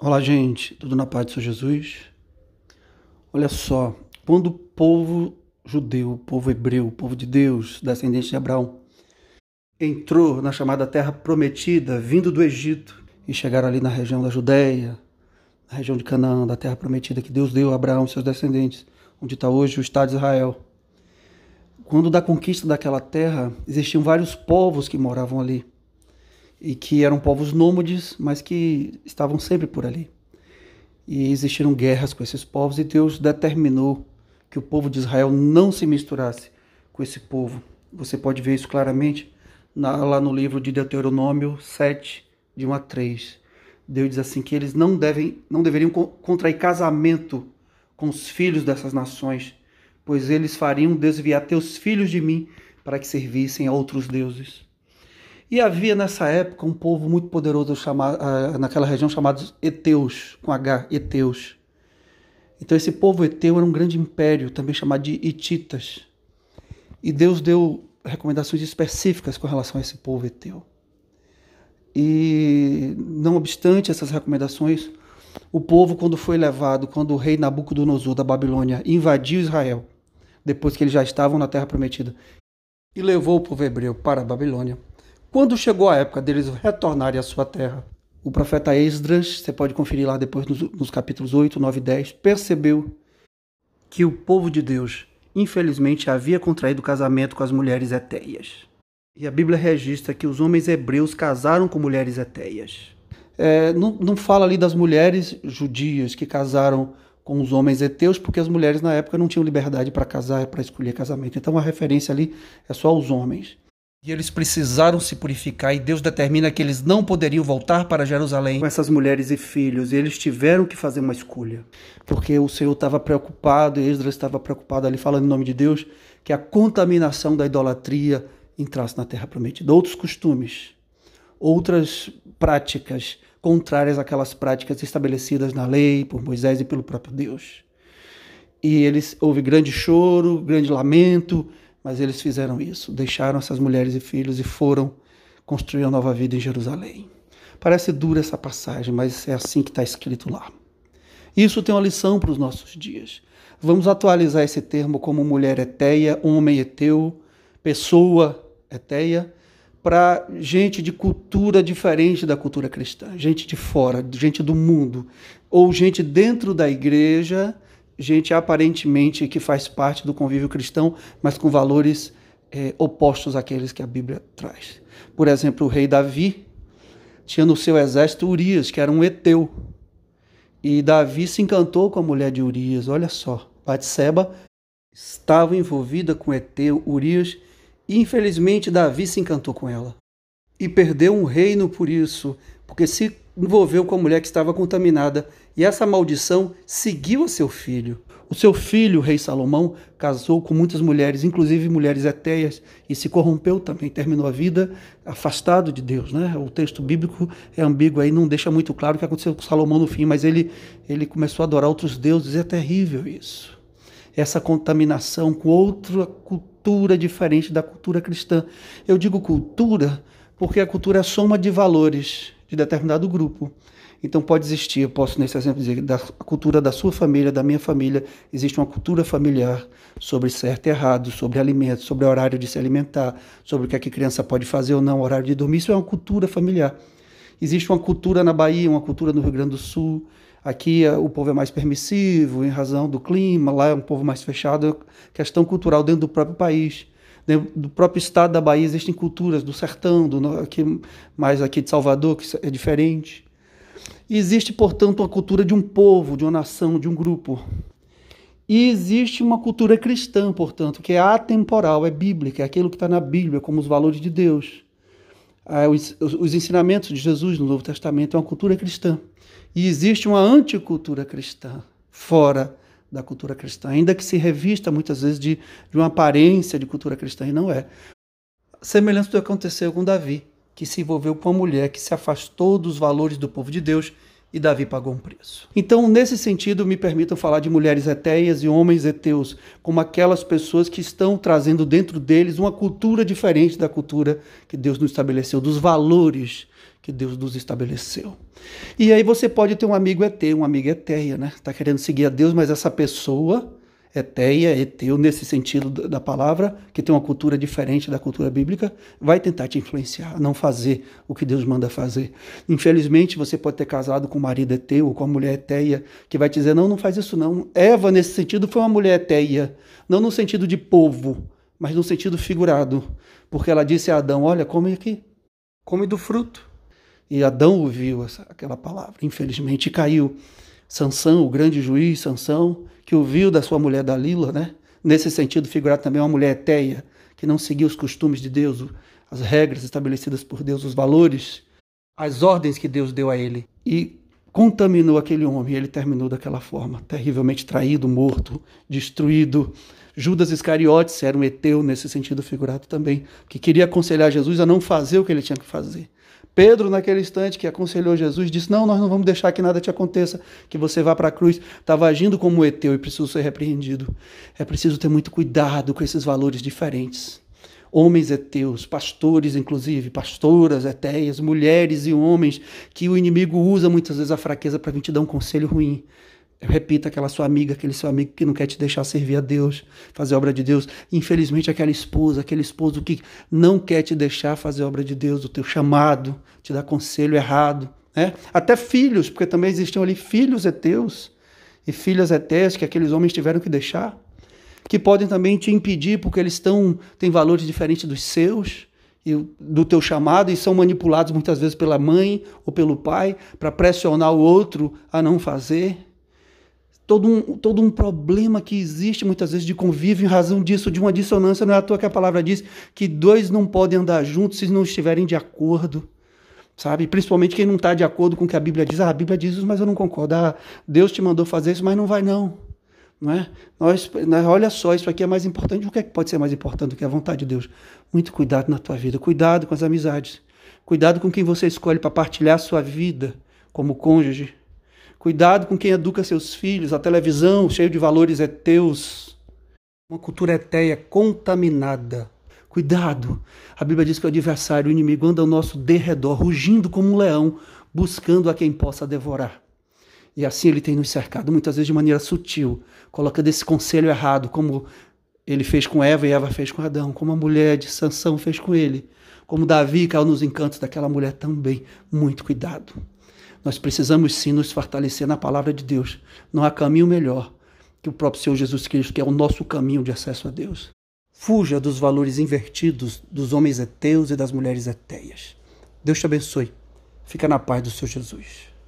Olá, gente, tudo na paz do Senhor Jesus? Olha só, quando o povo judeu, o povo hebreu, o povo de Deus, descendente de Abraão, entrou na chamada Terra Prometida, vindo do Egito, e chegaram ali na região da Judéia, na região de Canaã, da Terra Prometida que Deus deu a Abraão e seus descendentes, onde está hoje o Estado de Israel. Quando da conquista daquela terra, existiam vários povos que moravam ali e que eram povos nômades, mas que estavam sempre por ali. E existiram guerras com esses povos e Deus determinou que o povo de Israel não se misturasse com esse povo. Você pode ver isso claramente lá no livro de Deuteronômio 7, de 1 a 3. Deus diz assim que eles não devem, não deveriam contrair casamento com os filhos dessas nações, pois eles fariam desviar teus filhos de mim para que servissem a outros deuses. E havia nessa época um povo muito poderoso chamado, ah, naquela região chamado Eteus, com H, Eteus. Então esse povo Eteu era um grande império, também chamado de Hititas. E Deus deu recomendações específicas com relação a esse povo Eteu. E não obstante essas recomendações, o povo, quando foi levado, quando o rei Nabucodonosor da Babilônia invadiu Israel, depois que eles já estavam na Terra Prometida, e levou o povo hebreu para a Babilônia, quando chegou a época deles retornarem à sua terra, o profeta Esdras, você pode conferir lá depois nos, nos capítulos 8, 9 e 10, percebeu que o povo de Deus, infelizmente, havia contraído casamento com as mulheres etéias. E a Bíblia registra que os homens hebreus casaram com mulheres etéias. É, não, não fala ali das mulheres judias que casaram com os homens heteus, porque as mulheres na época não tinham liberdade para casar, para escolher casamento. Então a referência ali é só aos homens. E eles precisaram se purificar, e Deus determina que eles não poderiam voltar para Jerusalém com essas mulheres e filhos, e eles tiveram que fazer uma escolha, porque o Senhor estava preocupado, e Esdras estava preocupado ali, falando em nome de Deus, que a contaminação da idolatria entrasse na terra prometida. Outros costumes, outras práticas contrárias àquelas práticas estabelecidas na lei por Moisés e pelo próprio Deus. E eles houve grande choro, grande lamento, mas eles fizeram isso, deixaram essas mulheres e filhos e foram construir uma nova vida em Jerusalém. Parece dura essa passagem, mas é assim que está escrito lá. Isso tem uma lição para os nossos dias. Vamos atualizar esse termo como mulher eteia, homem eteu, pessoa eteia, para gente de cultura diferente da cultura cristã, gente de fora, gente do mundo, ou gente dentro da igreja gente aparentemente que faz parte do convívio cristão, mas com valores é, opostos àqueles que a Bíblia traz. Por exemplo, o rei Davi tinha no seu exército Urias, que era um eteu. E Davi se encantou com a mulher de Urias. Olha só, Batseba estava envolvida com Eteu, Urias, e infelizmente Davi se encantou com ela. E perdeu um reino por isso, porque se envolveu com a mulher que estava contaminada e essa maldição seguiu a seu filho. O seu filho, o rei Salomão, casou com muitas mulheres, inclusive mulheres etéias, e se corrompeu também, terminou a vida afastado de Deus. Né? O texto bíblico é ambíguo aí, não deixa muito claro o que aconteceu com Salomão no fim, mas ele, ele começou a adorar outros deuses, e é terrível isso. Essa contaminação com outra cultura diferente da cultura cristã. Eu digo cultura porque a cultura é a soma de valores de determinado grupo. Então pode existir, eu posso nesse exemplo dizer, da cultura da sua família, da minha família, existe uma cultura familiar sobre certo e errado, sobre alimentos, sobre horário de se alimentar, sobre o que, é que a criança pode fazer ou não, horário de dormir, isso é uma cultura familiar. Existe uma cultura na Bahia, uma cultura no Rio Grande do Sul, aqui eh, o povo é mais permissivo em razão do clima, lá é um povo mais fechado, é questão cultural dentro do próprio país do próprio estado da Bahia existem culturas do sertão, do, aqui, mais aqui de Salvador, que é diferente. E existe, portanto, uma cultura de um povo, de uma nação, de um grupo. E existe uma cultura cristã, portanto, que é atemporal, é bíblica, é aquilo que está na Bíblia, como os valores de Deus. Ah, os ensinamentos de Jesus no Novo Testamento é uma cultura cristã. E existe uma anticultura cristã, fora da cultura cristã, ainda que se revista muitas vezes de, de uma aparência de cultura cristã, e não é. Semelhante do que aconteceu com Davi, que se envolveu com uma mulher que se afastou dos valores do povo de Deus e Davi pagou um preço. Então, nesse sentido, me permitam falar de mulheres etéias e homens heteus, como aquelas pessoas que estão trazendo dentro deles uma cultura diferente da cultura que Deus nos estabeleceu, dos valores que Deus nos estabeleceu. E aí você pode ter um amigo eteu, um amigo eteia, né? Está querendo seguir a Deus, mas essa pessoa eteia, eteu, nesse sentido da palavra, que tem uma cultura diferente da cultura bíblica, vai tentar te influenciar a não fazer o que Deus manda fazer. Infelizmente, você pode ter casado com um marido eteu ou com uma mulher eteia, que vai te dizer, não, não faz isso não. Eva, nesse sentido, foi uma mulher eteia, não no sentido de povo, mas no sentido figurado, porque ela disse a Adão, olha, come aqui, come do fruto. E Adão ouviu essa, aquela palavra, infelizmente caiu. Sansão, o grande juiz Sansão, que ouviu da sua mulher Dalila, né? Nesse sentido figurado também uma mulher eteia, que não seguia os costumes de Deus, as regras estabelecidas por Deus, os valores, as ordens que Deus deu a ele. E contaminou aquele homem, e ele terminou daquela forma, terrivelmente traído, morto, destruído. Judas Iscariotes era um eteu nesse sentido figurado também, que queria aconselhar Jesus a não fazer o que ele tinha que fazer. Pedro, naquele instante que aconselhou Jesus, disse: Não, nós não vamos deixar que nada te aconteça, que você vá para a cruz. Estava agindo como eteu e precisou ser repreendido. É preciso ter muito cuidado com esses valores diferentes. Homens eteus, pastores, inclusive, pastoras eteias, mulheres e homens que o inimigo usa muitas vezes a fraqueza para vir te dar um conselho ruim. Repita aquela sua amiga, aquele seu amigo que não quer te deixar servir a Deus, fazer obra de Deus. Infelizmente, aquela esposa, aquele esposo que não quer te deixar fazer obra de Deus, o teu chamado, te dá conselho errado. Né? Até filhos, porque também existiam ali filhos heteus e filhas etéias que aqueles homens tiveram que deixar, que podem também te impedir porque eles estão, têm valores diferentes dos seus do teu chamado e são manipulados muitas vezes pela mãe ou pelo pai para pressionar o outro a não fazer todo um, todo um problema que existe muitas vezes de convívio em razão disso, de uma dissonância. Não é à toa que a palavra diz que dois não podem andar juntos se não estiverem de acordo. Sabe? Principalmente quem não está de acordo com o que a Bíblia diz. Ah, a Bíblia diz isso, mas eu não concordo. Ah, Deus te mandou fazer isso, mas não vai não. Não é? Nós, olha só, isso aqui é mais importante. O que, é que pode ser mais importante do que a vontade de Deus? Muito cuidado na tua vida, cuidado com as amizades, cuidado com quem você escolhe para partilhar a sua vida como cônjuge, Cuidado com quem educa seus filhos. A televisão, cheio de valores heteus. Uma cultura etéia contaminada. Cuidado. A Bíblia diz que o adversário, o inimigo, anda ao nosso derredor, rugindo como um leão, buscando a quem possa devorar. E assim ele tem nos cercado, muitas vezes de maneira sutil, colocando esse conselho errado, como ele fez com Eva e Eva fez com Adão, como a mulher de Sansão fez com ele, como Davi caiu nos encantos daquela mulher também. Muito cuidado. Nós precisamos sim nos fortalecer na palavra de Deus. Não há caminho melhor que o próprio Senhor Jesus Cristo, que é o nosso caminho de acesso a Deus. Fuja dos valores invertidos dos homens heteus e das mulheres eteias. Deus te abençoe. Fica na paz do Senhor Jesus.